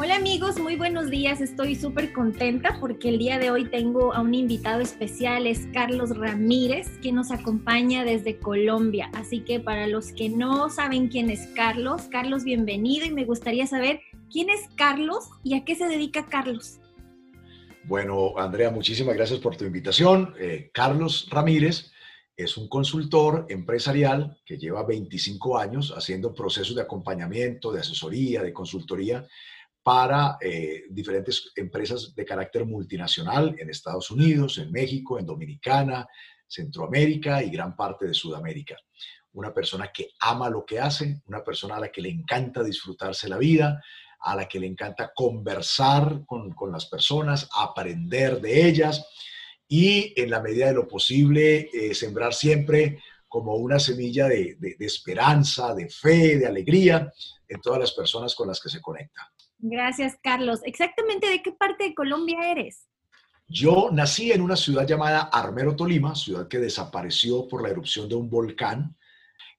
Hola amigos, muy buenos días. Estoy súper contenta porque el día de hoy tengo a un invitado especial, es Carlos Ramírez, que nos acompaña desde Colombia. Así que para los que no saben quién es Carlos, Carlos, bienvenido y me gustaría saber quién es Carlos y a qué se dedica Carlos. Bueno, Andrea, muchísimas gracias por tu invitación. Eh, Carlos Ramírez es un consultor empresarial que lleva 25 años haciendo procesos de acompañamiento, de asesoría, de consultoría para eh, diferentes empresas de carácter multinacional en Estados Unidos, en México, en Dominicana, Centroamérica y gran parte de Sudamérica. Una persona que ama lo que hace, una persona a la que le encanta disfrutarse la vida, a la que le encanta conversar con, las personas, aprender de ellas y en la medida de lo posible eh, sembrar siempre como una semilla de, de esperanza, de fe, de alegría en todas las personas con las que se conecta. Gracias, Carlos. Exactamente, ¿de qué parte de Colombia eres? Yo nací en una ciudad llamada Armero, Tolima, ciudad que desapareció por la erupción de un volcán.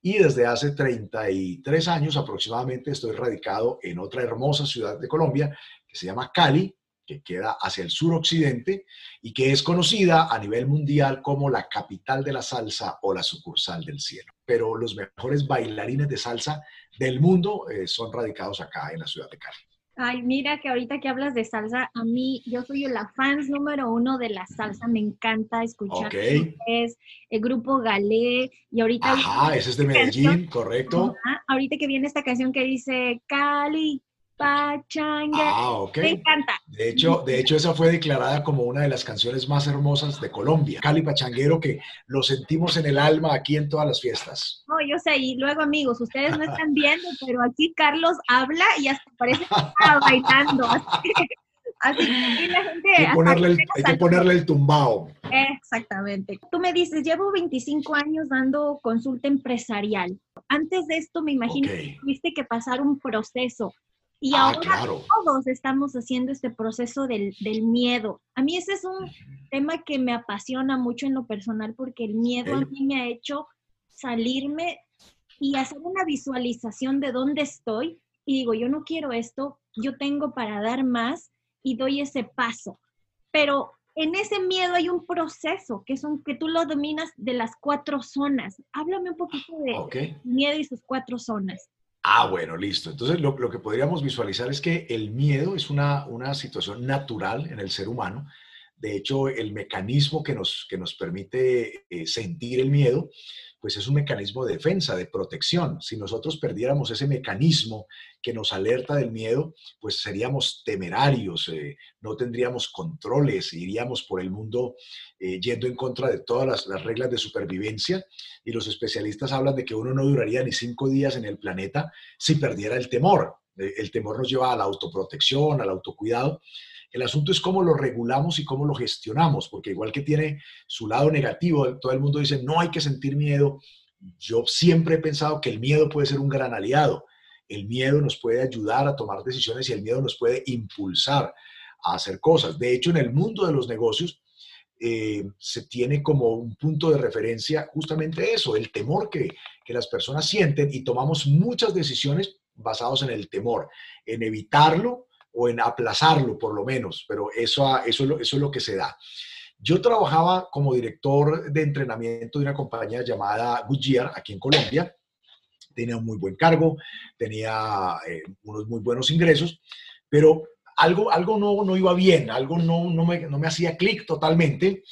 Y desde hace 33 años aproximadamente estoy radicado en otra hermosa ciudad de Colombia que se llama Cali, que queda hacia el suroccidente y que es conocida a nivel mundial como la capital de la salsa o la sucursal del cielo. Pero los mejores bailarines de salsa del mundo eh, son radicados acá en la ciudad de Cali. Ay, mira que ahorita que hablas de salsa, a mí, yo soy la fans número uno de la salsa, me encanta escuchar. Es el grupo Galé, y ahorita... Ajá, ese es de Medellín, correcto. ahorita que viene esta canción que dice Cali, Pachanga. Ah, ok. Me encanta. De hecho, de hecho, esa fue declarada como una de las canciones más hermosas de Colombia. Cali Pachanguero, que lo sentimos en el alma aquí en todas las fiestas. No, yo sé, y luego amigos, ustedes no están viendo, pero aquí Carlos habla y hasta parece que está bailando. Así, que la gente... Hay que ponerle el, hay que ponerle el tumbao. Exactamente. Tú me dices, llevo 25 años dando consulta empresarial. Antes de esto, me imagino que tuviste que pasar un proceso y ah, ahora todos estamos haciendo este proceso del, miedo. A mí ese es un tema que me apasiona mucho en lo personal porque el miedo a mí me ha hecho salirme y hacer una visualización de dónde estoy y digo, yo no quiero esto, yo tengo para dar más y doy ese paso. Pero en ese miedo hay un proceso que, son, que tú lo dominas de las cuatro zonas. Háblame un poquito de miedo y sus cuatro zonas. Ah, bueno, listo. Entonces, lo, que podríamos visualizar es que el miedo es una, una situación natural en el ser humano. De hecho, el mecanismo que nos, que nos permite eh, sentir el miedo pues es un mecanismo de defensa, de protección. Si nosotros perdiéramos ese mecanismo que nos alerta del miedo, pues seríamos temerarios, eh, no tendríamos controles, iríamos por el mundo eh, yendo en contra de todas las, las, reglas de supervivencia. Y los especialistas hablan de que uno no duraría ni cinco días en el planeta si perdiera el temor. Eh, el temor nos lleva a la autoprotección, al autocuidado. El asunto es cómo lo regulamos y cómo lo gestionamos, porque igual que tiene su lado negativo, todo el mundo dice, no hay que sentir miedo. Yo siempre he pensado que el miedo puede ser un gran aliado. El miedo nos puede ayudar a tomar decisiones y el miedo nos puede impulsar a hacer cosas. De hecho, en el mundo de los negocios eh, se tiene como un punto de referencia justamente eso, el temor que, que las personas sienten y tomamos muchas decisiones basados en el temor, en evitarlo o en aplazarlo por lo menos, pero eso, eso, eso es lo que se da. Yo trabajaba como director de entrenamiento de una compañía llamada Goodyear aquí en Colombia. Tenía un muy buen cargo, tenía eh, unos muy buenos ingresos, pero algo, algo no, no iba bien, algo no, no, me, no me hacía clic totalmente.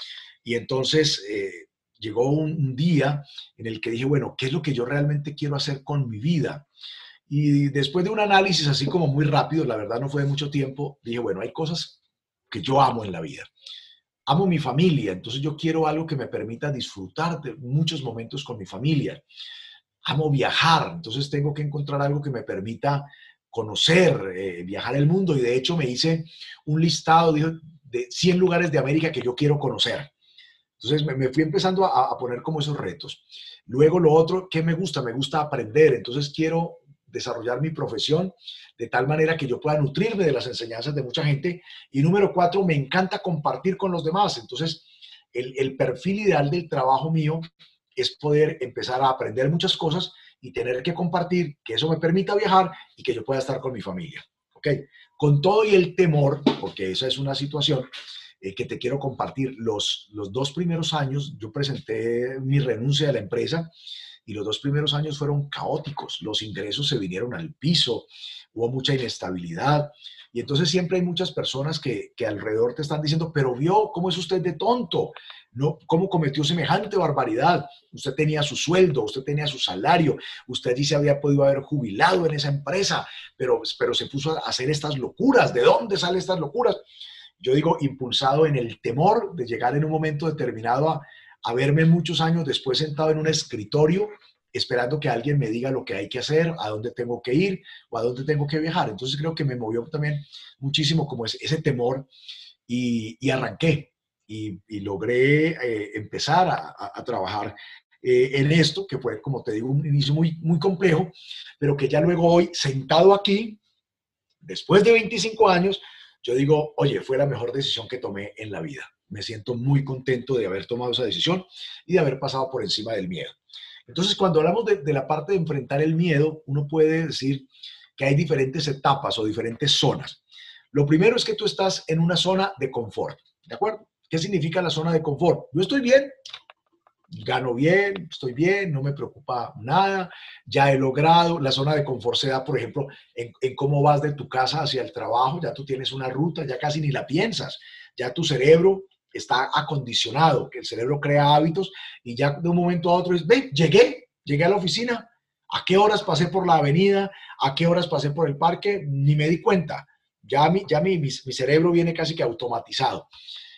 Y entonces eh, llegó un día en el que dije, bueno, ¿qué es lo que yo realmente quiero hacer con mi vida? Y después de un análisis así como muy rápido, la verdad no fue de mucho tiempo, dije, bueno, hay cosas que yo amo en la vida. Amo mi familia, entonces yo quiero algo que me permita disfrutar de muchos momentos con mi familia. Amo viajar, entonces tengo que encontrar algo que me permita conocer, eh, viajar el mundo. Y de hecho me hice un listado de, 100 lugares de América que yo quiero conocer. Entonces me, fui empezando a, a, poner como esos retos. Luego lo otro, ¿qué me gusta? Me gusta aprender. Entonces quiero desarrollar mi profesión de tal manera que yo pueda nutrirme de las enseñanzas de mucha gente. Y número cuatro, me encanta compartir con los demás. Entonces, el, perfil ideal del trabajo mío es poder empezar a aprender muchas cosas y tener que compartir, que eso me permita viajar y que yo pueda estar con mi familia. ¿ok? Con todo y el temor, porque esa es una situación eh, que te quiero compartir, los, los dos primeros años yo presenté mi renuncia de la empresa y los dos primeros años fueron caóticos, los ingresos se vinieron al piso, hubo mucha inestabilidad, y entonces siempre hay muchas personas que, que, alrededor te están diciendo, pero vio cómo es usted de tonto, ¿no? ¿Cómo cometió semejante barbaridad? Usted tenía su sueldo, usted tenía su salario, usted dice había podido haber jubilado en esa empresa, pero, pero se puso a hacer estas locuras. ¿De dónde salen estas locuras? Yo digo, impulsado en el temor de llegar en un momento determinado a, a verme muchos años después sentado en un escritorio esperando que alguien me diga lo que hay que hacer, a dónde tengo que ir o a dónde tengo que viajar. Entonces creo que me movió también muchísimo como ese, ese temor y, arranqué y, logré eh, empezar a, trabajar eh, en esto, que fue, como te digo, un inicio muy, muy complejo, pero que ya luego hoy, sentado aquí, después de 25 años, yo digo, oye, fue la mejor decisión que tomé en la vida. Me siento muy contento de haber tomado esa decisión y de haber pasado por encima del miedo. Entonces, cuando hablamos de, la parte de enfrentar el miedo, uno puede decir que hay diferentes etapas o diferentes zonas. Lo primero es que tú estás en una zona de confort, ¿de acuerdo? ¿Qué significa la zona de confort? Yo estoy bien, gano bien, estoy bien, no me preocupa nada, ya he logrado, la zona de confort se da, por ejemplo, en, cómo vas de tu casa hacia el trabajo, ya tú tienes una ruta, ya casi ni la piensas, ya tu cerebro está acondicionado, que el cerebro crea hábitos y ya de un momento a otro es, ven, llegué, llegué a la oficina, ¿a qué horas pasé por la avenida? ¿A qué horas pasé por el parque? Ni me di cuenta. Ya, mi, ya mi, mi, cerebro viene casi que automatizado.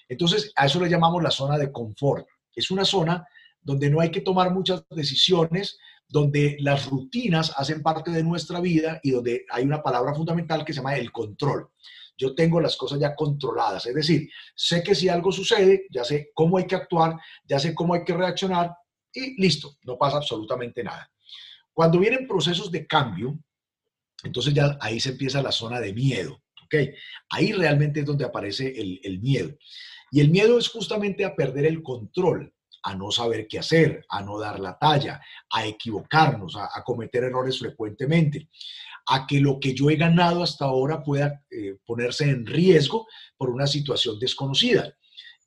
Entonces, a eso le llamamos la zona de confort. Es una zona donde no hay que tomar muchas decisiones, donde las rutinas hacen parte de nuestra vida y donde hay una palabra fundamental que se llama el control yo tengo las cosas ya controladas. Es decir, sé que si algo sucede, ya sé cómo hay que actuar, ya sé cómo hay que reaccionar y listo, no pasa absolutamente nada. Cuando vienen procesos de cambio, entonces ya ahí se empieza la zona de miedo. ¿ok? Ahí realmente es donde aparece el, miedo. Y el miedo es justamente a perder el control, a no saber qué hacer, a no dar la talla, a equivocarnos, a cometer errores frecuentemente a que lo que yo he ganado hasta ahora pueda eh, ponerse en riesgo por una situación desconocida.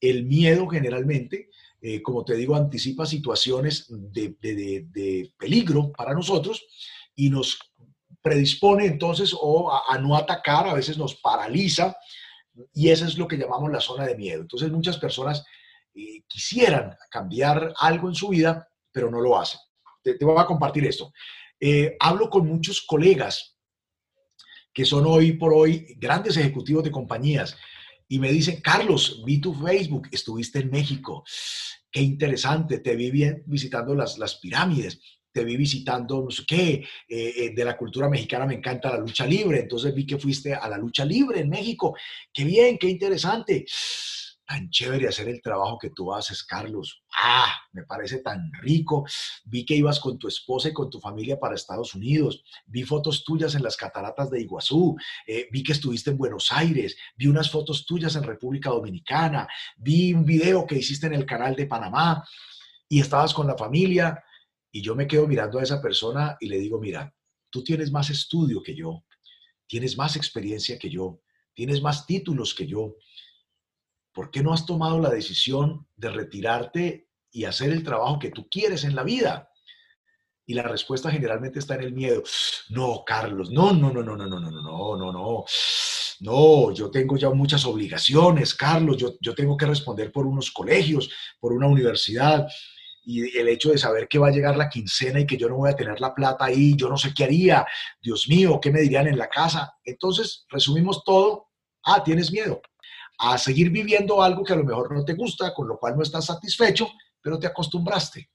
El miedo generalmente, eh, como te digo, anticipa situaciones de, peligro para nosotros y nos predispone entonces o a, no atacar, a veces nos paraliza y eso es lo que llamamos la zona de miedo. Entonces muchas personas eh, quisieran cambiar algo en su vida, pero no lo hacen. Te, voy a compartir esto. Hablo con muchos colegas que son hoy por hoy grandes ejecutivos de compañías y me dicen, Carlos, vi tu Facebook, estuviste en México, qué interesante, te vi bien visitando las, las pirámides, te vi visitando no sé qué, eh, eh, de la cultura mexicana me encanta la lucha libre, entonces vi que fuiste a la lucha libre en México, qué bien, qué interesante tan chévere hacer el trabajo que tú haces, Carlos. Ah, me parece tan rico. Vi que ibas con tu esposa y con tu familia para Estados Unidos. Vi fotos tuyas en las cataratas de Iguazú. Eh, vi que estuviste en Buenos Aires. Vi unas fotos tuyas en República Dominicana. Vi un video que hiciste en el canal de Panamá y estabas con la familia. Y yo me quedo mirando a esa persona y le digo, mira, tú tienes más estudio que yo, tienes más experiencia que yo, tienes más títulos que yo ¿por qué no has tomado la decisión de retirarte y hacer el trabajo que tú quieres en la vida? Y la respuesta generalmente está en el miedo. No, Carlos, no, no, no, no, no, no, no, no, no, no. No, yo tengo ya muchas obligaciones, Carlos, yo, yo tengo que responder por unos colegios, por una universidad, y el hecho de saber que va a llegar la quincena y que yo no voy a tener la plata ahí, yo no sé qué haría, Dios mío, ¿qué me dirían en la casa? Entonces, resumimos todo, ah, tienes miedo, a seguir viviendo algo que a lo mejor no te gusta, con lo cual no estás satisfecho, pero te acostumbraste.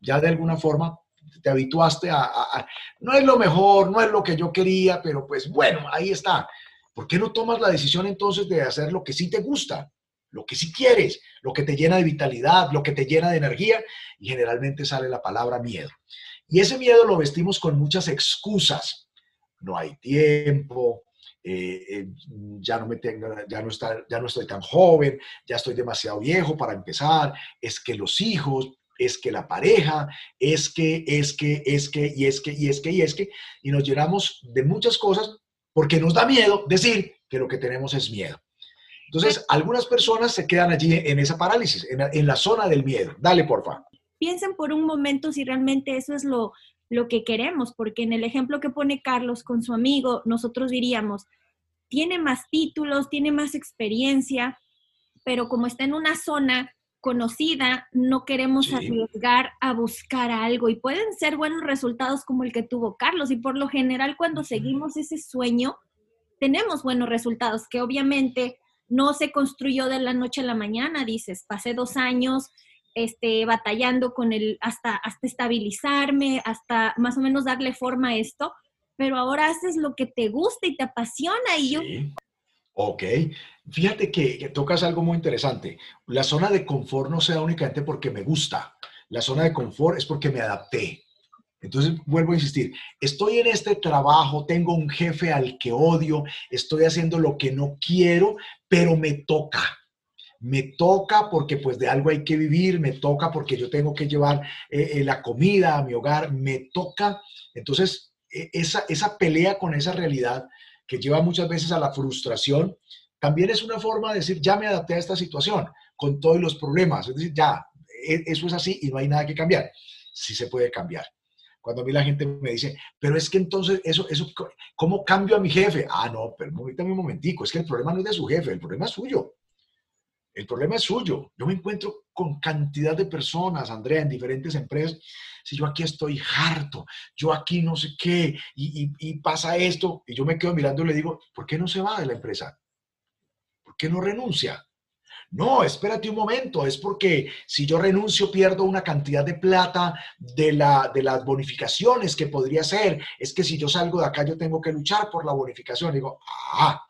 Ya de alguna forma te habituaste a, no es lo mejor, no es lo que yo quería, pero pues bueno, ahí está. ¿Por qué no tomas la decisión entonces de hacer lo que sí te gusta, lo que sí quieres, lo que te llena de vitalidad, lo que te llena de energía? Y generalmente sale la palabra miedo. Y ese miedo lo vestimos con muchas excusas. No hay tiempo, eh, eh, ya, no me tengo, ya, no está, ya no estoy tan joven, ya estoy demasiado viejo para empezar, es que los hijos, es que la pareja, es que, es que, es que, y es que, y es que, y es que, y nos llenamos de muchas cosas porque nos da miedo decir que lo que tenemos es miedo. Entonces, algunas personas se quedan allí en esa parálisis, en, la zona del miedo. Dale, porfa. Piensen por un momento si realmente eso es lo, lo que queremos, porque en el ejemplo que pone Carlos con su amigo, nosotros diríamos, tiene más títulos, tiene más experiencia, pero como está en una zona conocida, no queremos arriesgar a buscar algo y pueden ser buenos resultados como el que tuvo Carlos y por lo general cuando seguimos ese sueño tenemos buenos resultados que obviamente no se construyó de la noche a la mañana, dices, pasé dos años este, batallando con el, hasta, hasta estabilizarme, hasta más o menos darle forma a esto, pero ahora haces lo que te gusta y te apasiona y yo Ok, fíjate que, tocas algo muy interesante. La zona de confort no se da únicamente porque me gusta. La zona de confort es porque me adapté. Entonces, vuelvo a insistir, estoy en este trabajo, tengo un jefe al que odio, estoy haciendo lo que no quiero, pero me toca. Me toca porque pues de algo hay que vivir, me toca porque yo tengo que llevar eh, eh, la comida a mi hogar, me toca. Entonces, e, esa, esa pelea con esa realidad que lleva muchas veces a la frustración, también es una forma de decir, ya me adapté a esta situación con todos los problemas. Es decir, ya, e, eso es así y no hay nada que cambiar. Sí se puede cambiar. Cuando a mí la gente me dice, pero es que entonces, eso, eso, ¿cómo cambio a mi jefe? Ah, no, pero un momentico, es que el problema no es de su jefe, el problema es suyo. El problema es suyo. Yo me encuentro con cantidad de personas, Andrea, en diferentes empresas. Si yo aquí estoy harto, yo aquí no sé qué, y, pasa esto, y yo me quedo mirando y le digo, ¿por qué no se va de la empresa? ¿Por qué no renuncia? No, espérate un momento, es porque si yo renuncio pierdo una cantidad de plata de, la, de las bonificaciones que podría ser. Es que si yo salgo de acá yo tengo que luchar por la bonificación. digo, ah,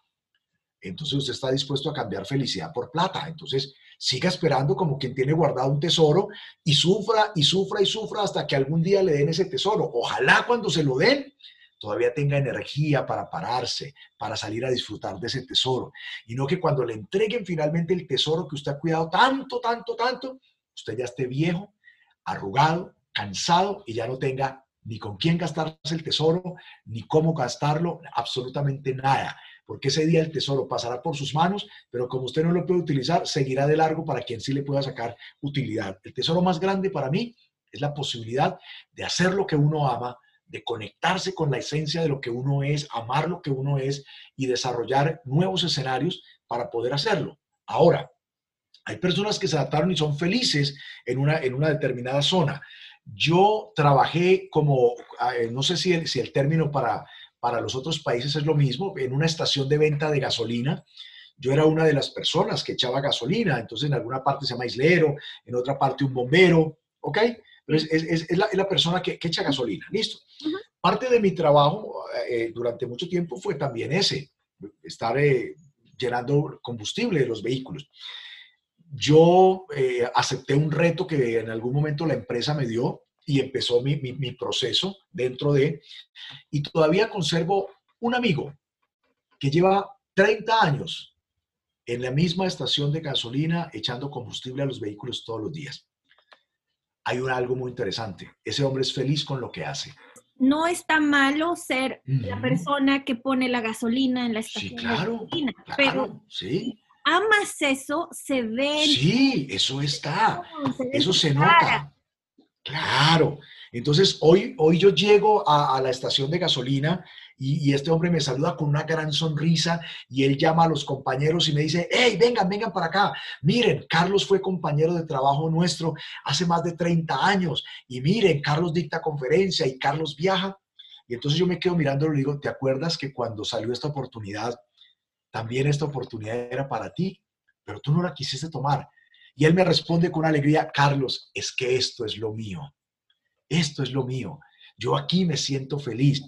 entonces usted está dispuesto a cambiar felicidad por plata. Entonces siga esperando como quien tiene guardado un tesoro y sufra y sufra y sufra hasta que algún día le den ese tesoro. Ojalá cuando se lo den todavía tenga energía para pararse, para salir a disfrutar de ese tesoro. Y no que cuando le entreguen finalmente el tesoro que usted ha cuidado tanto, tanto, tanto, usted ya esté viejo, arrugado, cansado y ya no tenga ni con quién gastarse el tesoro, ni cómo gastarlo, absolutamente nada porque ese día el tesoro pasará por sus manos, pero como usted no lo puede utilizar, seguirá de largo para quien sí le pueda sacar utilidad. El tesoro más grande para mí es la posibilidad de hacer lo que uno ama, de conectarse con la esencia de lo que uno es, amar lo que uno es y desarrollar nuevos escenarios para poder hacerlo. Ahora, hay personas que se adaptaron y son felices en una, en una determinada zona. Yo trabajé como, eh, no sé si si el término para para los otros países es lo mismo, en una estación de venta de gasolina. Yo era una de las personas que echaba gasolina, entonces en alguna parte se llama islero, en otra parte un bombero, ¿ok? Pero es, la, persona que, echa gasolina, listo. Parte de mi trabajo eh, durante mucho tiempo fue también ese, estar eh, llenando combustible de los vehículos. Yo eh, acepté un reto que en algún momento la empresa me dio y empezó mi, proceso dentro de, y todavía conservo un amigo que lleva 30 años en la misma estación de gasolina echando combustible a los vehículos todos los días. Hay un, algo muy interesante. Ese hombre es feliz con lo que hace. No está malo ser la persona que pone la gasolina en la estación sí, claro, de gasolina, claro, pero sí. amas eso, se ve. Sí, eso está. eso se nota. Claro. Entonces, hoy, hoy yo llego a, la estación de gasolina y, este hombre me saluda con una gran sonrisa y él llama a los compañeros y me dice, hey, vengan, vengan para acá. Miren, Carlos fue compañero de trabajo nuestro hace más de 30 años y miren, Carlos dicta conferencia y Carlos viaja. Y entonces yo me quedo mirando y le digo, ¿te acuerdas que cuando salió esta oportunidad, también esta oportunidad era para ti, pero tú no la quisiste tomar? Y él me responde con alegría, Carlos, es que esto es lo mío. Esto es lo mío. Yo aquí me siento feliz.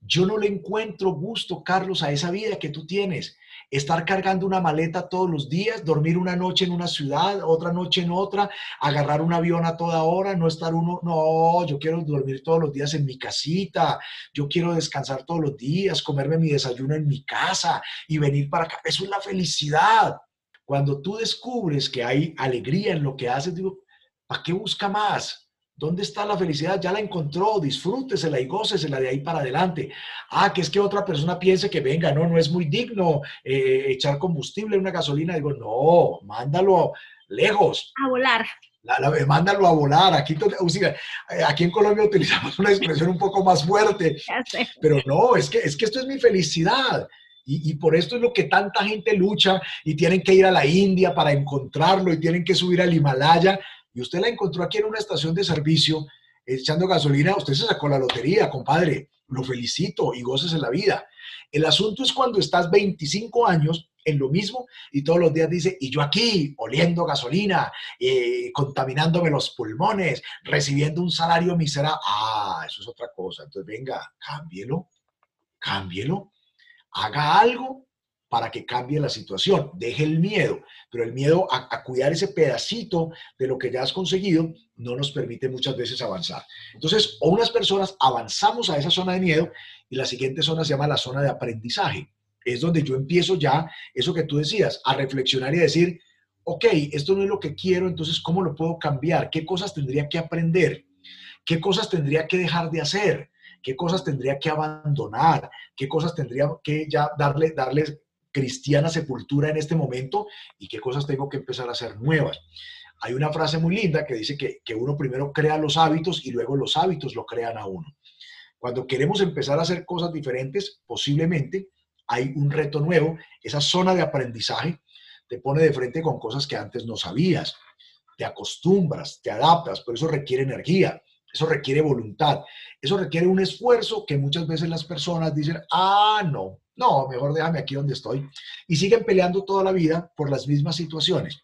Yo no le encuentro gusto, Carlos, a esa vida que tú tienes. Estar cargando una maleta todos los días, dormir una noche en una ciudad, otra noche en otra, agarrar un avión a toda hora, no estar uno, no, yo quiero dormir todos los días en mi casita, yo quiero descansar todos los días, comerme mi desayuno en mi casa y venir para acá. Eso es la felicidad. Cuando tú descubres que hay alegría en lo que haces, digo, ¿para qué busca más? ¿Dónde está la felicidad? Ya la encontró, disfrútesela y gócesela de ahí para adelante. Ah, que es que otra persona piense que venga, no, no es muy digno eh, echar combustible en una gasolina. Digo, no, mándalo lejos. A volar. La, mándalo a volar. Aquí, eh, aquí en Colombia utilizamos una expresión un poco más fuerte. Pero no, es que, es que esto es mi felicidad. Y, por esto es lo que tanta gente lucha y tienen que ir a la India para encontrarlo y tienen que subir al Himalaya y usted la encontró aquí en una estación de servicio echando gasolina, usted se sacó la lotería, compadre. Lo felicito y goces en la vida. El asunto es cuando estás 25 años en lo mismo y todos los días dice, y yo aquí oliendo gasolina, eh, contaminándome los pulmones, recibiendo un salario miserable. Ah, eso es otra cosa. Entonces, venga, cámbielo, cámbielo, haga algo para que cambie la situación. Deje el miedo, pero el miedo a, cuidar ese pedacito de lo que ya has conseguido no nos permite muchas veces avanzar. Entonces, o unas personas avanzamos a esa zona de miedo y la siguiente zona se llama la zona de aprendizaje. Es donde yo empiezo ya, eso que tú decías, a reflexionar y decir, ok, esto no es lo que quiero, entonces, ¿cómo lo puedo cambiar? ¿Qué cosas tendría que aprender? ¿Qué cosas tendría que dejar de hacer? ¿Qué cosas tendría que abandonar? ¿Qué cosas tendría que ya darle, darles cristiana sepultura en este momento y qué cosas tengo que empezar a hacer nuevas. Hay una frase muy linda que dice que, que uno primero crea los hábitos y luego los hábitos lo crean a uno. Cuando queremos empezar a hacer cosas diferentes, posiblemente hay un reto nuevo, esa zona de aprendizaje te pone de frente con cosas que antes no sabías, te acostumbras, te adaptas, pero eso requiere energía, eso requiere voluntad, eso requiere un esfuerzo que muchas veces las personas dicen, ah, no, no, mejor déjame aquí donde estoy. Y siguen peleando toda la vida por las mismas situaciones.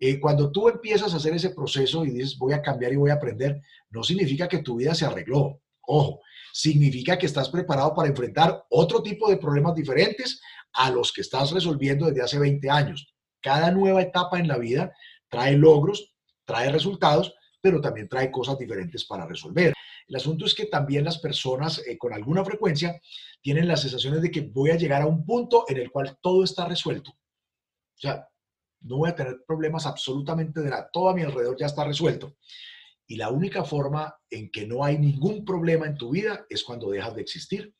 Eh, cuando tú empiezas a hacer ese proceso y dices, voy a cambiar y voy a aprender, no significa que tu vida se arregló. Ojo, significa que estás preparado para enfrentar otro tipo de problemas diferentes a los que estás resolviendo desde hace 20 años. Cada nueva etapa en la vida trae logros, trae resultados, pero también trae cosas diferentes para resolver. El asunto es que también las personas eh, con alguna frecuencia tienen las sensaciones de que voy a llegar a un punto en el cual todo está resuelto. O sea, no voy a tener problemas absolutamente de nada. Todo a mi alrededor ya está resuelto. Y la única forma en que no hay ningún problema en tu vida es cuando dejas de existir.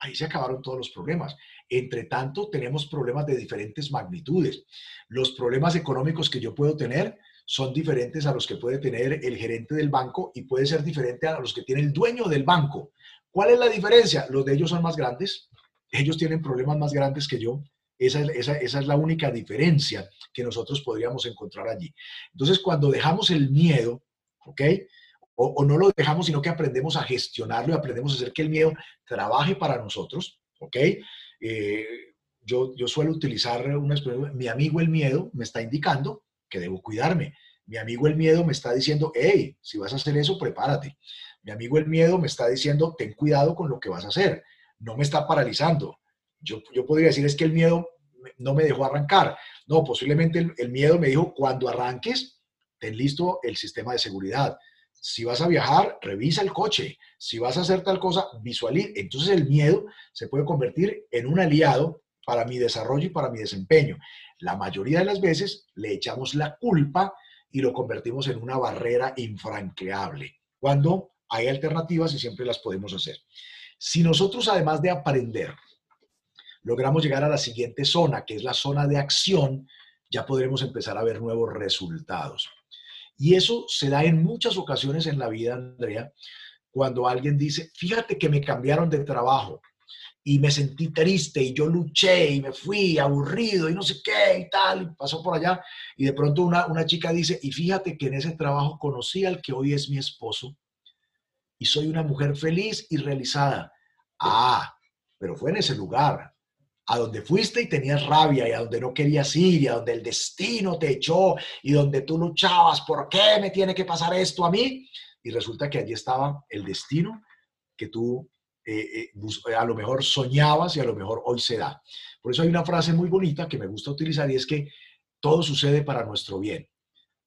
Ahí se acabaron todos los problemas. Entre tanto, tenemos problemas de diferentes magnitudes. Los problemas económicos que yo puedo tener son diferentes a los que puede tener el gerente del banco y puede ser diferente a los que tiene el dueño del banco. ¿Cuál es la diferencia? Los de ellos son más grandes, ellos tienen problemas más grandes que yo. Esa es, esa, es la única diferencia que nosotros podríamos encontrar allí. Entonces, cuando dejamos el miedo, ¿ok? O, no lo dejamos, sino que aprendemos a gestionarlo y aprendemos a hacer que el miedo trabaje para nosotros, ¿ok? Eh, yo, yo suelo utilizar una expresión, mi amigo el miedo me está indicando que debo cuidarme. Mi amigo el miedo me está diciendo, hey, si vas a hacer eso, prepárate. Mi amigo el miedo me está diciendo, ten cuidado con lo que vas a hacer. No me está paralizando. Yo, yo podría decir, es que el miedo no me dejó arrancar. No, posiblemente el, miedo me dijo, cuando arranques, ten listo el sistema de seguridad. Si vas a viajar, revisa el coche. Si vas a hacer tal cosa, visualiza. Entonces el miedo se puede convertir en un aliado para mi desarrollo y para mi desempeño. La mayoría de las veces le echamos la culpa y lo convertimos en una barrera infranqueable, cuando hay alternativas y siempre las podemos hacer. Si nosotros, además de aprender, logramos llegar a la siguiente zona, que es la zona de acción, ya podremos empezar a ver nuevos resultados. Y eso se da en muchas ocasiones en la vida, Andrea, cuando alguien dice, fíjate que me cambiaron de trabajo, y me sentí triste y yo luché y me fui aburrido y no sé qué y tal, pasó por allá y de pronto una, una chica dice, y fíjate que en ese trabajo conocí al que hoy es mi esposo y soy una mujer feliz y realizada. Ah, pero fue en ese lugar, a donde fuiste y tenías rabia y a donde no querías ir y a donde el destino te echó y donde tú luchabas, ¿por qué me tiene que pasar esto a mí? Y resulta que allí estaba el destino que tú eh, eh, a lo mejor soñabas y a lo mejor hoy se da. Por eso hay una frase muy bonita que me gusta utilizar y es que todo sucede para nuestro bien.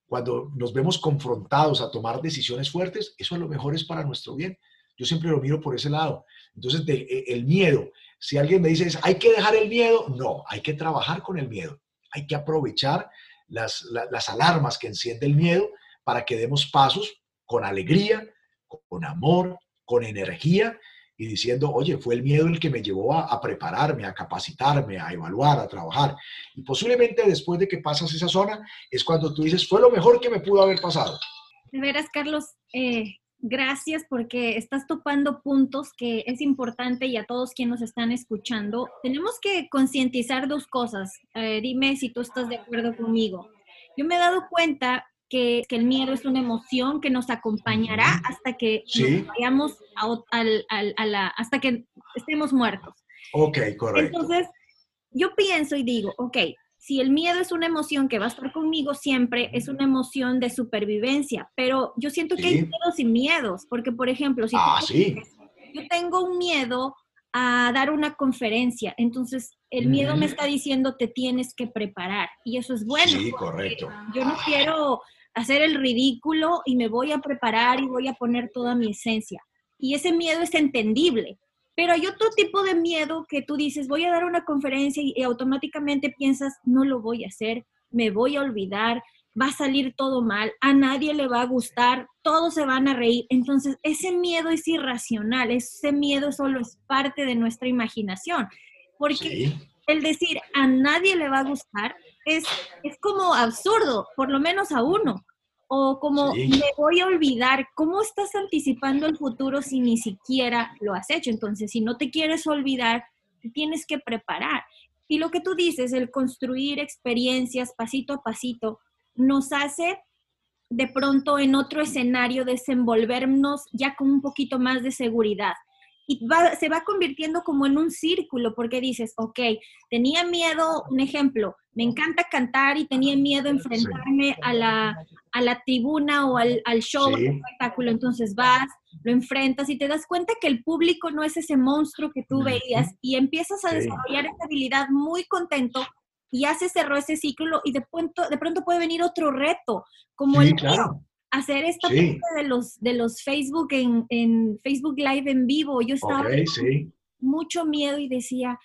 Cuando nos vemos confrontados a tomar decisiones fuertes, eso a lo mejor es para nuestro bien. Yo siempre lo miro por ese lado. Entonces, e, el miedo, si alguien me dice, hay que dejar el miedo, no, hay que trabajar con el miedo. Hay que aprovechar las, las alarmas que enciende el miedo para que demos pasos con alegría, con amor, con energía y diciendo, oye, fue el miedo el que me llevó a, prepararme, a capacitarme, a evaluar, a trabajar. Y posiblemente después de que pasas esa zona es cuando tú dices, fue lo mejor que me pudo haber pasado. De veras, Carlos, eh, gracias porque estás topando puntos que es importante y a todos quienes nos están escuchando, tenemos que concientizar dos cosas. Dime si tú estás de acuerdo conmigo. Yo me he dado cuenta que, el miedo es una emoción que nos acompañará hasta que vayamos a, la, hasta que estemos muertos. Ok, correcto. Entonces, yo pienso y digo, ok, si el miedo es una emoción que va a estar conmigo siempre, es una emoción de supervivencia, pero yo siento que hay miedos y miedos, porque por ejemplo, si ah, yo tengo un miedo a dar una conferencia, entonces el miedo me está diciendo te tienes que preparar y eso es bueno. Sí, correcto. Yo no quiero hacer el ridículo y me voy a preparar y voy a poner toda mi esencia. Y ese miedo es entendible. Pero hay otro tipo de miedo que tú dices, voy a dar una conferencia y, automáticamente piensas, no lo voy a hacer, me voy a olvidar, va a salir todo mal, a nadie le va a gustar, todos se van a reír. Entonces, ese miedo es irracional, ese miedo solo es parte de nuestra imaginación. Porque el decir a nadie le va a gustar es, es como absurdo, por lo menos a uno. O como me voy a olvidar, ¿cómo estás anticipando el futuro si ni siquiera lo has hecho? Entonces, si no te quieres olvidar, te tienes que preparar. Y lo que tú dices, el construir experiencias pasito a pasito, nos hace de pronto en otro escenario desenvolvernos ya con un poquito más de seguridad y se va convirtiendo como en un círculo, porque dices, ok, tenía miedo, un ejemplo, me encanta cantar y tenía miedo enfrentarme a la, a la tribuna o al, al show, al espectáculo, entonces vas, lo enfrentas y te das cuenta que el público no es ese monstruo que tú veías y empiezas a desarrollar esa habilidad muy contento y ya se cerró ese ciclo y de pronto, de pronto puede venir otro reto, como el claro hacer esta parte de los, de los Facebook en, en, Facebook Live en vivo. Yo estaba con mucho miedo y decía,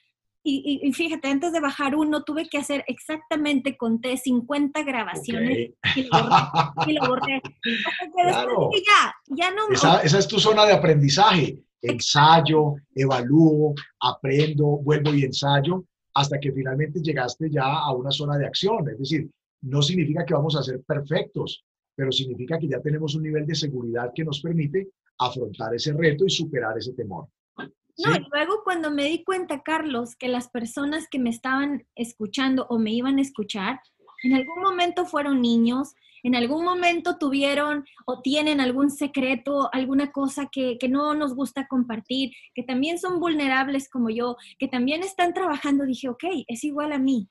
y, fíjate, antes de bajar uno tuve que hacer exactamente, conté 50 grabaciones y lo borré. ya, ya no esa, esa es tu zona de aprendizaje. Ensayo, evalúo, aprendo, vuelvo y ensayo, hasta que finalmente llegaste ya a una zona de acción. Es decir, no significa que vamos a ser perfectos, pero significa que ya tenemos un nivel de seguridad que nos permite afrontar ese reto y superar ese temor. No, y luego cuando me di cuenta, Carlos, que las personas que me estaban escuchando o me iban a escuchar, en algún momento fueron niños, en algún momento tuvieron o tienen algún secreto, alguna cosa que, que, no nos gusta compartir, que también son vulnerables como yo, que también están trabajando, dije, ok, es igual a mí.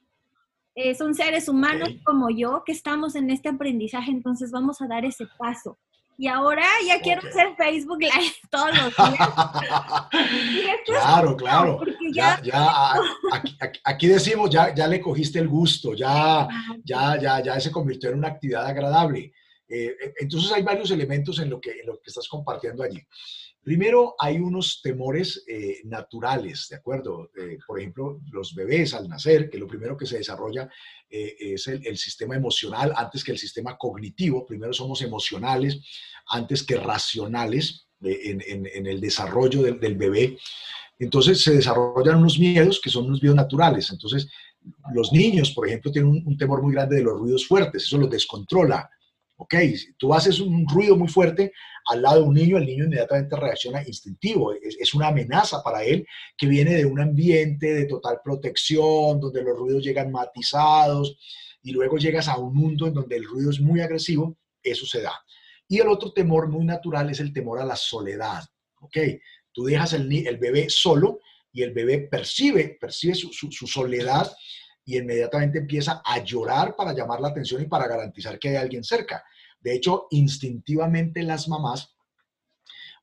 Eh, son seres humanos como yo que estamos en este aprendizaje, entonces vamos a dar ese paso. Y ahora ya quiero hacer Facebook Live todos los días. claro, claro. Ya, ya, aquí, decimos, ya, ya le cogiste el gusto, ya, ya, ya, ya se convirtió en una actividad agradable. Eh, eh, entonces hay varios elementos en lo que, en lo que estás compartiendo allí. Primero, hay unos temores eh, naturales, ¿de acuerdo? Eh, por ejemplo, los bebés al nacer, que lo primero que se desarrolla eh, es el, sistema emocional antes que el sistema cognitivo. Primero somos emocionales antes que racionales en, el desarrollo del, bebé. Entonces se desarrollan unos miedos que son unos miedos naturales. Entonces, los niños, por ejemplo, tienen un, un temor muy grande de los ruidos fuertes, eso los descontrola ¿ok? Tú haces un ruido muy fuerte al lado de un niño, el niño inmediatamente reacciona instintivo, es, una amenaza para él que viene de un ambiente de total protección, donde los ruidos llegan matizados y luego llegas a un mundo en donde el ruido es muy agresivo, eso se da. Y el otro temor muy natural es el temor a la soledad, ¿ok? Tú dejas el, el bebé solo y el bebé percibe, percibe su, su soledad y inmediatamente empieza a llorar para llamar la atención y para garantizar que hay alguien cerca. De hecho, instintivamente las mamás,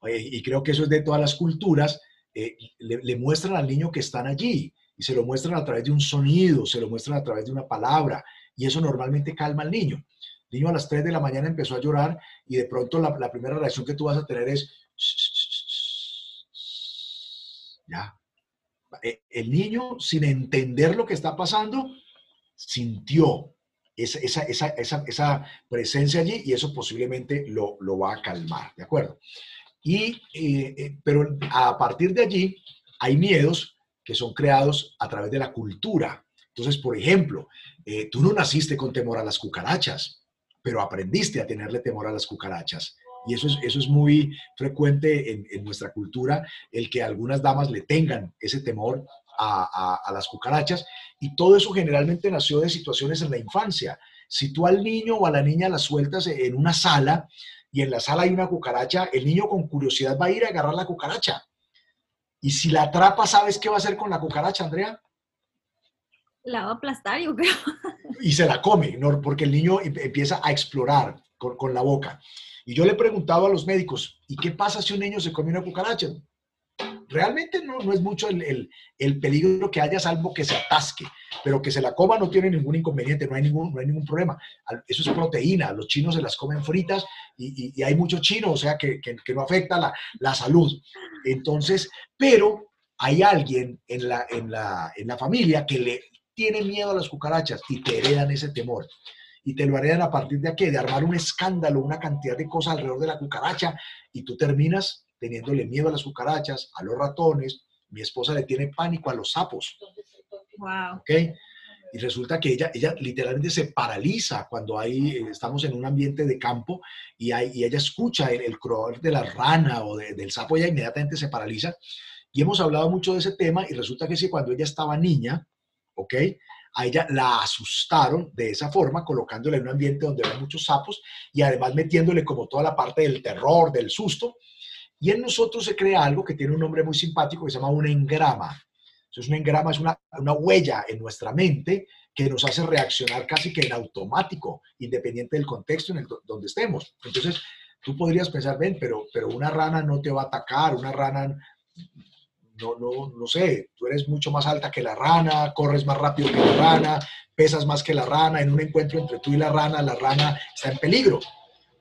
y creo que eso es de todas las culturas, eh, le, muestran al niño que están allí y se lo muestran a través de un sonido, se lo muestran a través de una palabra y eso normalmente calma al niño. El niño a las 3 de la mañana empezó a llorar y de pronto la, la primera reacción que tú vas a tener es, ya, eh, el niño, sin entender lo que está pasando, sintió esa, presencia allí y eso posiblemente lo, va a calmar, ¿de acuerdo? Y, eh, eh, pero a partir de allí hay miedos que son creados a través de la cultura. Entonces, por ejemplo, eh, tú no naciste con temor a las cucarachas, pero aprendiste a tenerle temor a las cucarachas. Y eso es, muy frecuente en, en nuestra cultura, el que algunas damas le tengan ese temor a, a, las cucarachas. Y todo eso generalmente nació de situaciones en la infancia. Si tú al niño o a la niña la sueltas en una sala y en la sala hay una cucaracha, el niño con curiosidad va a ir a agarrar la cucaracha. Y si la atrapa, ¿sabes qué va a hacer con la cucaracha, Andrea? La va a aplastar, yo creo. Y se la come, ¿no? porque el niño em, empieza a explorar con, con la boca. Y yo le he preguntado a los médicos, ¿y qué pasa si un niño se come una cucaracha? Realmente no, no es mucho el, el, peligro que haya, salvo que se atasque, pero que se la coma no tiene ningún inconveniente, no hay ningún, no hay ningún problema. Eso es proteína, los chinos se las comen fritas y, y, hay mucho chino, o sea que, que, no afecta la, la, salud. Entonces, pero hay alguien en la, en, la, en la familia que le tiene miedo a las cucarachas y te heredan ese temor y te lo heredan a partir de qué? De armar un escándalo, una cantidad de cosas alrededor de la cucaracha y tú terminas teniéndole miedo a las cucarachas, a los ratones. Mi esposa le tiene pánico a los sapos. Wow. ¿Ok? Y resulta que ella, ella literalmente se paraliza cuando hay, estamos en un ambiente de campo y, hay, y ella escucha el, el de la rana o del sapo, ella inmediatamente se paraliza. Y hemos hablado mucho de ese tema y resulta que sí, cuando ella estaba niña, ¿ok? A ella la asustaron de esa forma, colocándola en un ambiente donde había muchos sapos y además metiéndole como toda la parte del terror, del susto. Y en nosotros se crea algo que tiene un nombre muy simpático que se llama un engrama. Entonces, un engrama es una, una huella en nuestra mente que nos hace reaccionar casi que en automático, independiente del contexto en el donde estemos. Entonces, tú podrías pensar, ven, pero, pero una rana no te va a atacar, una rana, no, no, no sé, tú eres mucho más alta que la rana, corres más rápido que la rana, pesas más que la rana, en un encuentro entre tú y la rana, la rana está en peligro.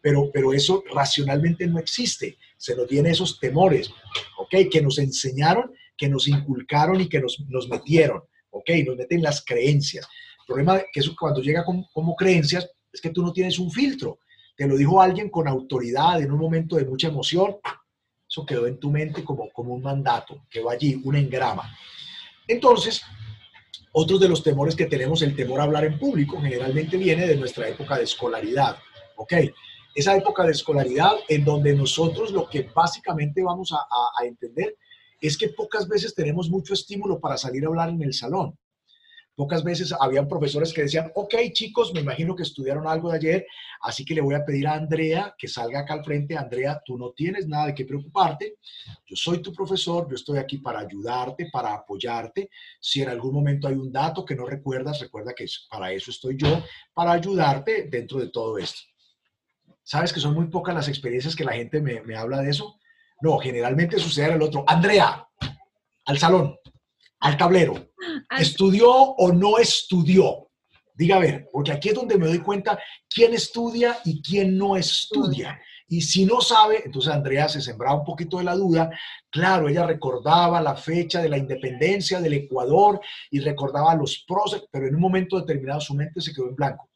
Pero, pero eso racionalmente no existe se nos vienen esos temores, ¿ok? Que nos enseñaron, que nos inculcaron y que nos, nos metieron, ¿ok? Nos meten las creencias. El problema que eso cuando llega como, creencias es que tú no tienes un filtro. Te lo dijo alguien con autoridad en un momento de mucha emoción. Eso quedó en tu mente como, como un mandato, quedó allí, un engrama. Entonces, otro de los temores que tenemos, el temor a hablar en público, generalmente viene de nuestra época de escolaridad. ¿Ok? Esa época de escolaridad en donde nosotros lo que básicamente vamos a, entender es que pocas veces tenemos mucho estímulo para salir a hablar en el salón. Pocas veces habían profesores que decían, ok chicos, me imagino que estudiaron algo de ayer, así que le voy a pedir a Andrea que salga acá al frente. Andrea, tú no tienes nada de qué preocuparte. Yo soy tu profesor, yo estoy aquí para ayudarte, para apoyarte. Si en algún momento hay un dato que no recuerdas, recuerda que para eso estoy yo, para ayudarte dentro de todo esto. ¿Sabes que son muy pocas las experiencias que la gente me, me habla de eso? No, generalmente sucede el otro. Andrea, al salón, al tablero. ¿Estudió o no estudió? Diga a ver, porque aquí es donde me doy cuenta quién estudia y quién no estudia. Y si no sabe, entonces Andrea se sembraba un poquito de la duda. Claro, ella recordaba la fecha de la independencia del Ecuador y recordaba los procesos, pero en un momento determinado su mente se quedó en blanco.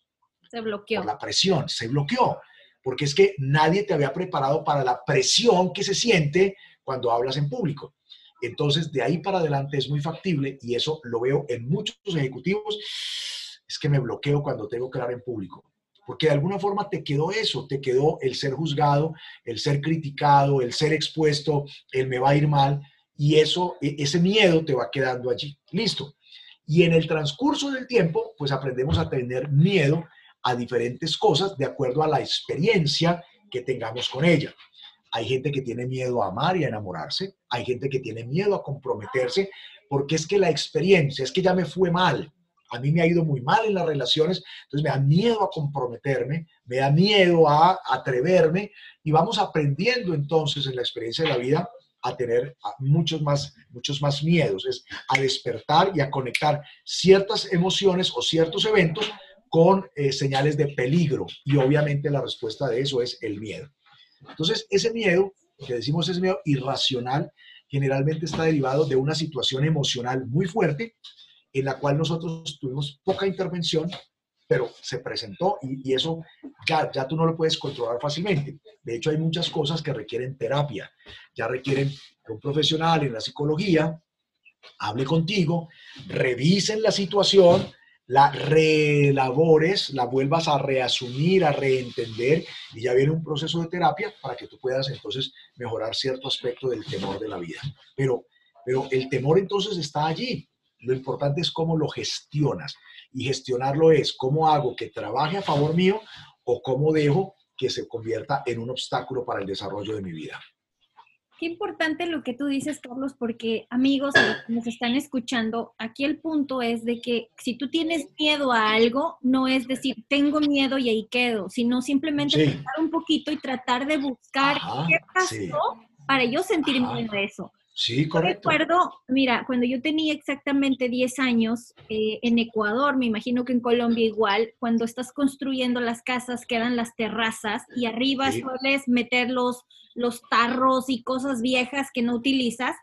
Se bloqueó. Por la presión, se bloqueó porque es que nadie te había preparado para la presión que se siente cuando hablas en público. Entonces, de ahí para adelante es muy factible y eso lo veo en muchos ejecutivos, es que me bloqueo cuando tengo que hablar en público. Porque de alguna forma te quedó eso, te quedó el ser juzgado, el ser criticado, el ser expuesto, el me va a ir mal, y eso, e, ese miedo te va quedando allí. Listo. Y en el transcurso del tiempo, pues aprendemos a tener miedo a diferentes cosas de acuerdo a la experiencia que tengamos con ella. Hay gente que tiene miedo a amar y a enamorarse, hay gente que tiene miedo a comprometerse, porque es que la experiencia, es que ya me fue mal, a mí me ha ido muy mal en las relaciones, entonces me da miedo a comprometerme, me da miedo a atreverme y vamos aprendiendo entonces en la experiencia de la vida a tener muchos más, muchos más miedos, es a despertar y a conectar ciertas emociones o ciertos eventos con eh, señales de peligro y obviamente la respuesta de eso es el miedo. Entonces, ese miedo, que decimos es miedo irracional, generalmente está derivado de una situación emocional muy fuerte en la cual nosotros tuvimos poca intervención pero se presentó y, eso ya, ya tú no lo puedes controlar fácilmente. De hecho, hay muchas cosas que requieren terapia, ya requieren que un profesional en la psicología hable contigo, revisen la situación, la reelabores, la vuelvas a reasumir, a reentender y ya viene un proceso de terapia para que tú puedas entonces mejorar cierto aspecto del temor de la vida. Pero, pero el temor entonces está allí. Lo importante es cómo lo gestionas. Y gestionarlo es cómo hago que trabaje a favor mío o cómo dejo que se convierta en un obstáculo para el desarrollo de mi vida. Qué importante lo que tú dices, Carlos, porque amigos que nos están escuchando, aquí el punto es de que si tú tienes miedo a algo, no es decir, tengo miedo y ahí quedo, sino simplemente un poquito y tratar de buscar qué pasó para yo sentirme de eso. Sí, correcto. recuerdo, mira, cuando yo tenía exactamente 10 años eh, en Ecuador, me imagino que en Colombia igual, cuando estás construyendo las casas quedan las terrazas y arriba sueles meter los, los tarros y cosas viejas que no utilizas.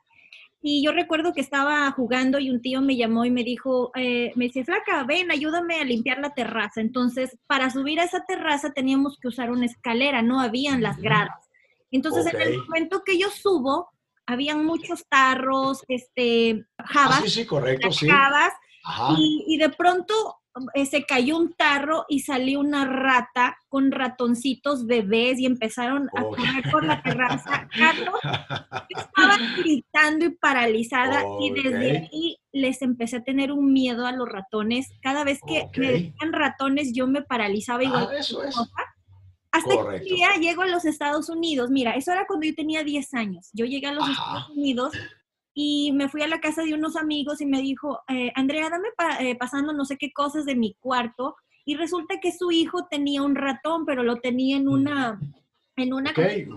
Y yo recuerdo que estaba jugando y un tío me llamó y me dijo, eh, me dice, flaca, ven, ayúdame a limpiar la terraza. Entonces, para subir a esa terraza teníamos que usar una escalera, no habían las gradas. Entonces, en el momento que yo subo, habían muchos tarros, este, jabas. Ah, sí, sí, correcto, sí. y, y, de pronto eh, se cayó un tarro y salió una rata con ratoncitos bebés y empezaron a correr por la terraza. Carlos estaba gritando y paralizada y desde ahí les empecé a tener un miedo a los ratones. Cada vez que me decían ratones yo me paralizaba y ah, eso es. Hasta que un día llego a los Estados Unidos. Mira, eso era cuando yo tenía 10 años. Yo llegué a los Estados Unidos y me fui a la casa de unos amigos y me dijo, eh, Andrea, dame eh, pasando no sé qué cosas de mi cuarto. Y resulta que su hijo tenía un ratón, pero lo tenía en una, en una,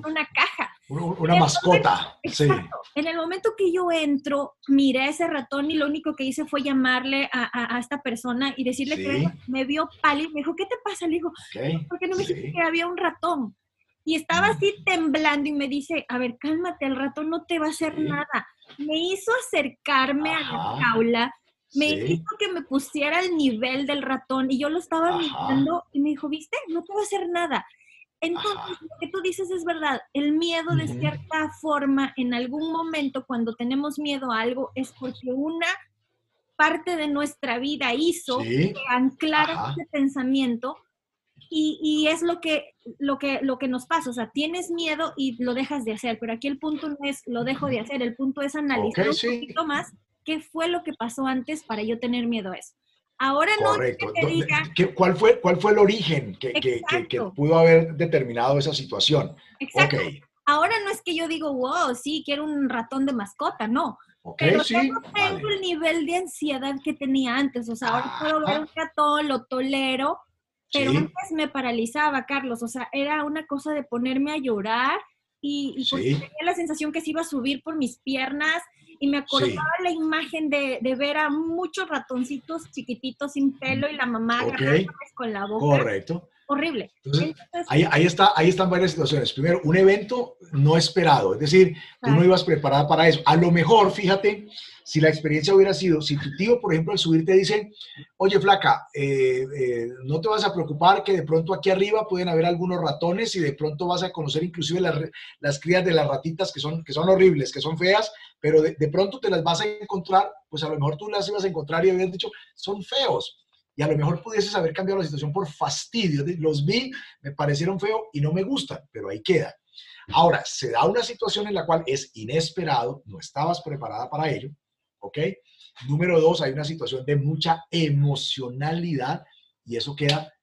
una caja. Una mascota. sí. En el momento que yo entro, miré a ese ratón y lo único que hice fue llamarle a, a, esta persona y decirle que me vio pálido. Me dijo, ¿qué te pasa? Le dijo, ¿por qué no me dijiste que había un ratón? Y estaba así temblando y me dice, a ver, cálmate, el ratón no te va a hacer nada. Me hizo acercarme a la jaula, me hizo que me pusiera al nivel del ratón y yo lo estaba mirando y me dijo, ¿viste? No te va a hacer nada. Entonces, lo que tú dices es verdad. El miedo, de cierta forma, en algún momento, cuando tenemos miedo a algo, es porque una parte de nuestra vida hizo que anclara ese pensamiento y, y, es lo que, lo, que, lo que nos pasa. O sea, tienes miedo y lo dejas de hacer, pero aquí el punto no es lo dejo de hacer, el punto es analizar un poquito más qué fue lo que pasó antes para yo tener miedo a eso. Ahora no Correcto. que diga... ¿Cuál fue, ¿Cuál fue el origen que, que, que, pudo haber determinado esa situación? Exacto. Ahora no es que yo digo, wow, sí, quiero un ratón de mascota, no. pero sí, no tengo el nivel de ansiedad que tenía antes. O sea, ahora puedo ver un ratón, lo tolero, pero antes me paralizaba, Carlos. O sea, era una cosa de ponerme a llorar y, y tenía la sensación que se iba a subir por mis piernas y me acordaba la imagen de, de, ver a muchos ratoncitos chiquititos sin pelo y la mamá con la boca. Correcto. Horrible. ahí, ahí, está, ahí están varias situaciones. Primero, un evento no esperado, es decir, tú no ibas preparada para eso. A lo mejor, fíjate, si la experiencia hubiera sido, si tu tío, por ejemplo, al subir te dice, oye, flaca, eh, eh, no te vas a preocupar que de pronto aquí arriba pueden haber algunos ratones y de pronto vas a conocer inclusive las, las crías de las ratitas que son, que son horribles, que son feas, pero de, de, pronto te las vas a encontrar, pues a lo mejor tú las ibas a encontrar y habías dicho, son feos. Y a lo mejor pudieses haber cambiado la situación por fastidio. Los vi, me parecieron feos y no me gustan, pero ahí queda. Ahora, se da una situación en la cual es inesperado, no estabas preparada para ello, ¿ok? Número dos, hay una situación de mucha emocionalidad y eso queda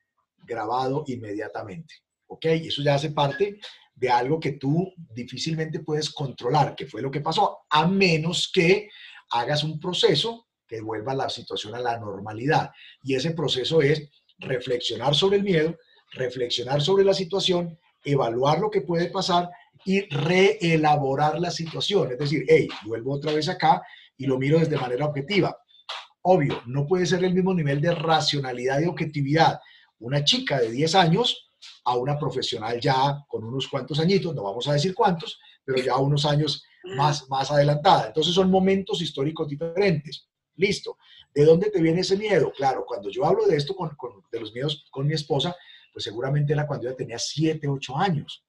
grabado inmediatamente, ¿ok? Y eso ya hace parte de algo que tú difícilmente puedes controlar, que fue lo que pasó, a menos que hagas un proceso que vuelva la situación a la normalidad. Y ese proceso es reflexionar sobre el miedo, reflexionar sobre la situación, evaluar lo que puede pasar y reelaborar la situación. Es decir, hey, vuelvo otra vez acá y lo miro desde manera objetiva. Obvio, no puede ser el mismo nivel de racionalidad y objetividad una chica de 10 años a una profesional ya con unos cuantos añitos, no vamos a decir cuántos, pero ya unos años más, más adelantada. Entonces son momentos históricos diferentes. Listo. ¿De dónde te viene ese miedo? Claro, cuando yo hablo de esto, con, de los miedos con mi esposa, pues seguramente era cuando ella tenía 7, 8 años.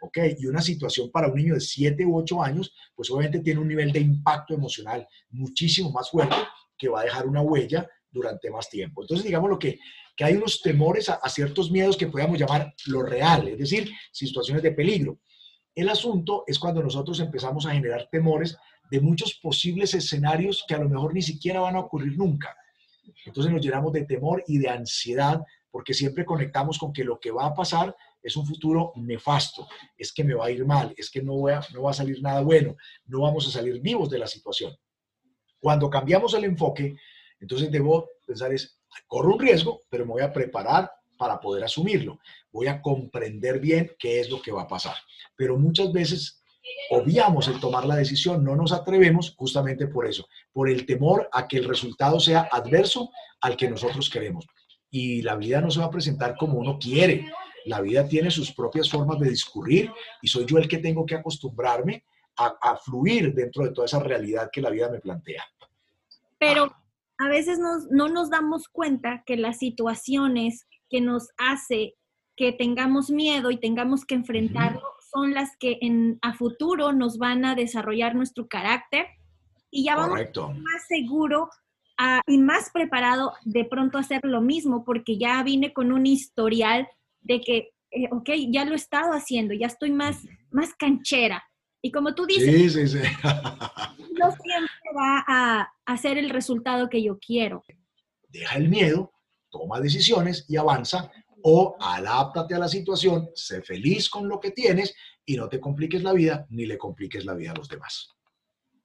¿Ok? Y una situación para un niño de 7 u 8 años, pues obviamente tiene un nivel de impacto emocional muchísimo más fuerte que va a dejar una huella durante más tiempo. Entonces, digamos lo que, que hay unos temores a, a ciertos miedos que podríamos llamar lo real, es decir, situaciones de peligro. El asunto es cuando nosotros empezamos a generar temores de muchos posibles escenarios que a lo mejor ni siquiera van a ocurrir nunca. Entonces nos llenamos de temor y de ansiedad porque siempre conectamos con que lo que va a pasar es un futuro nefasto, es que me va a ir mal, es que no, voy no va a salir nada bueno, no vamos a salir vivos de la situación. Cuando cambiamos el enfoque, entonces debo pensar es, corro un riesgo, pero me voy a preparar para poder asumirlo. Voy a comprender bien qué es lo que va a pasar. Pero muchas veces obviamos el tomar la decisión, no nos atrevemos justamente por eso, por el temor a que el resultado sea adverso al que nosotros queremos. Y la vida no se va a presentar como uno quiere. La vida tiene sus propias formas de discurrir y soy yo el que tengo que acostumbrarme a, fluir dentro de toda esa realidad que la vida me plantea. Pero a veces no nos damos cuenta que las situaciones que nos hace que tengamos miedo y tengamos que enfrentarlo son las que en, a futuro nos van a desarrollar nuestro carácter y ya vamos más seguro y más preparado de pronto a hacer lo mismo porque ya vine con un historial de que, eh, ok, ya lo he estado haciendo, ya estoy más, más canchera. Y como tú dices, sí, sí, no siempre va a hacer el resultado que yo quiero. Deja el miedo, toma decisiones y avanza o adáptate a la situación, sé feliz con lo que tienes y no te compliques la vida ni le compliques la vida a los demás.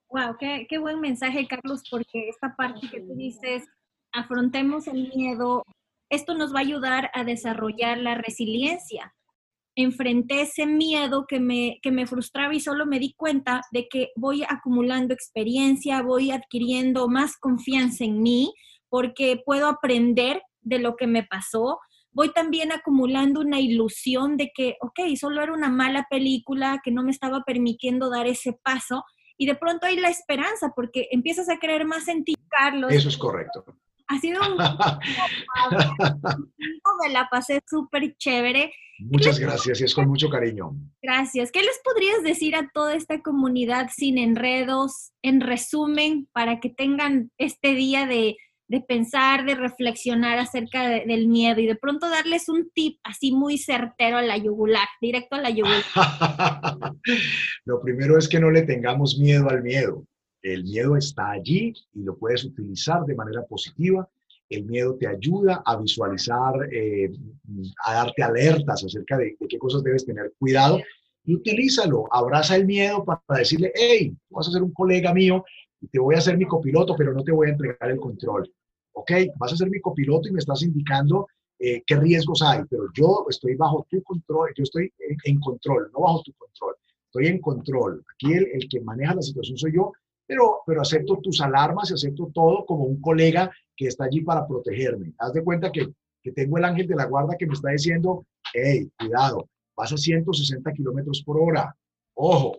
Wow, qué, qué buen mensaje, Carlos, porque esta parte que tú dices, afrontemos el miedo, esto nos va a ayudar a desarrollar la resiliencia. Enfrenté ese miedo que me, que me frustraba y solo me di cuenta de que voy acumulando experiencia, voy adquiriendo más confianza en mí, porque puedo aprender de lo que me pasó, voy también acumulando una ilusión de que, ok, solo era una mala película que no me estaba permitiendo dar ese paso. Y de pronto hay la esperanza porque empiezas a creer más en ti, Carlos. Eso es correcto. Ha sido un... me la pasé súper chévere. Muchas gracias y es con mucho cariño. Gracias. ¿Qué les podrías decir a toda esta comunidad sin enredos, en resumen, para que tengan este día de de pensar, de reflexionar acerca del miedo y de pronto darles un tip así muy certero a la yugular, directo a la yugular. lo primero es que no le tengamos miedo al miedo. El miedo está allí y lo puedes utilizar de manera positiva. El miedo te ayuda a visualizar, eh, a darte alertas acerca de, qué cosas debes tener cuidado y utilízalo. Abraza el miedo para decirle, hey, vas a ser un colega mío te voy a ser mi copiloto, pero no te voy a entregar el control. ¿Ok? Vas a ser mi copiloto y me estás indicando eh, qué riesgos hay, pero yo estoy bajo tu control, yo estoy en, control, no bajo tu control, estoy en control. Aquí el, que maneja la situación soy yo, pero, pero acepto tus alarmas y acepto todo como un colega que está allí para protegerme. Haz de cuenta que, que tengo el ángel de la guarda que me está diciendo, hey, cuidado, vas a 160 kilómetros por hora, ojo,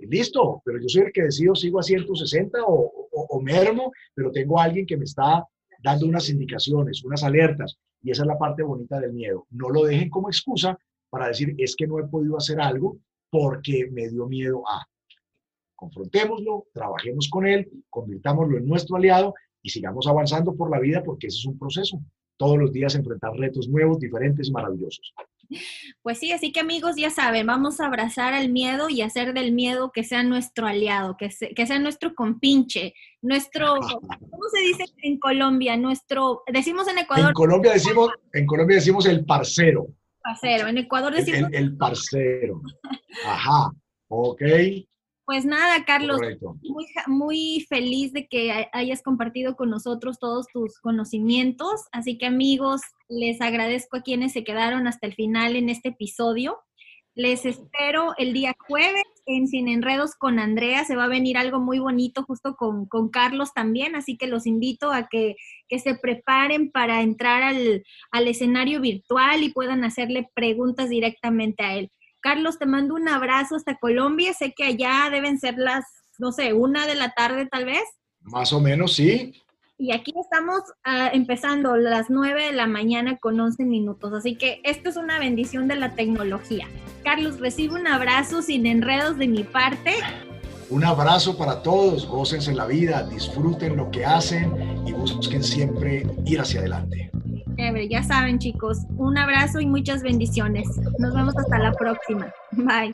listo, pero yo soy el que decido, sigo a 160 o, o, mermo, pero tengo alguien que me está dando unas indicaciones, unas alertas, y esa es la parte bonita del miedo. No lo dejen como excusa para decir, es que no he podido hacer algo porque me dio miedo a. Confrontémoslo, trabajemos con él, convirtámoslo en nuestro aliado y sigamos avanzando por la vida porque ese es un proceso. Todos los días enfrentar retos nuevos, diferentes y maravillosos. Pues sí, así que amigos, ya saben, vamos a abrazar al miedo y hacer del miedo que sea nuestro aliado, que, que sea nuestro compinche, nuestro, ¿cómo se dice en Colombia? Nuestro, decimos en Ecuador. En Colombia decimos, en Colombia decimos el parcero. Parcero, en Ecuador decimos. El, el parcero. Ajá, ok. Pues nada, Carlos, muy, muy, feliz de que hayas compartido con nosotros todos tus conocimientos. Así que amigos, les agradezco a quienes se quedaron hasta el final en este episodio. Les espero el día jueves en Sin Enredos con Andrea. Se va a venir algo muy bonito justo con, con Carlos también, así que los invito a que, que se preparen para entrar al, al escenario virtual y puedan hacerle preguntas directamente a él. Carlos, te mando un abrazo hasta Colombia. Sé que allá deben ser las, no sé, una de la tarde tal vez. Más o menos, sí. Y aquí estamos uh, empezando las 9 de la mañana con 11 minutos, así que esto es una bendición de la tecnología. Carlos, recibe un abrazo sin enredos de mi parte. Un abrazo para todos, gócense la vida, disfruten lo que hacen y busquen siempre ir hacia adelante. Ya saben chicos, un abrazo y muchas bendiciones. Nos vemos hasta la próxima. Bye.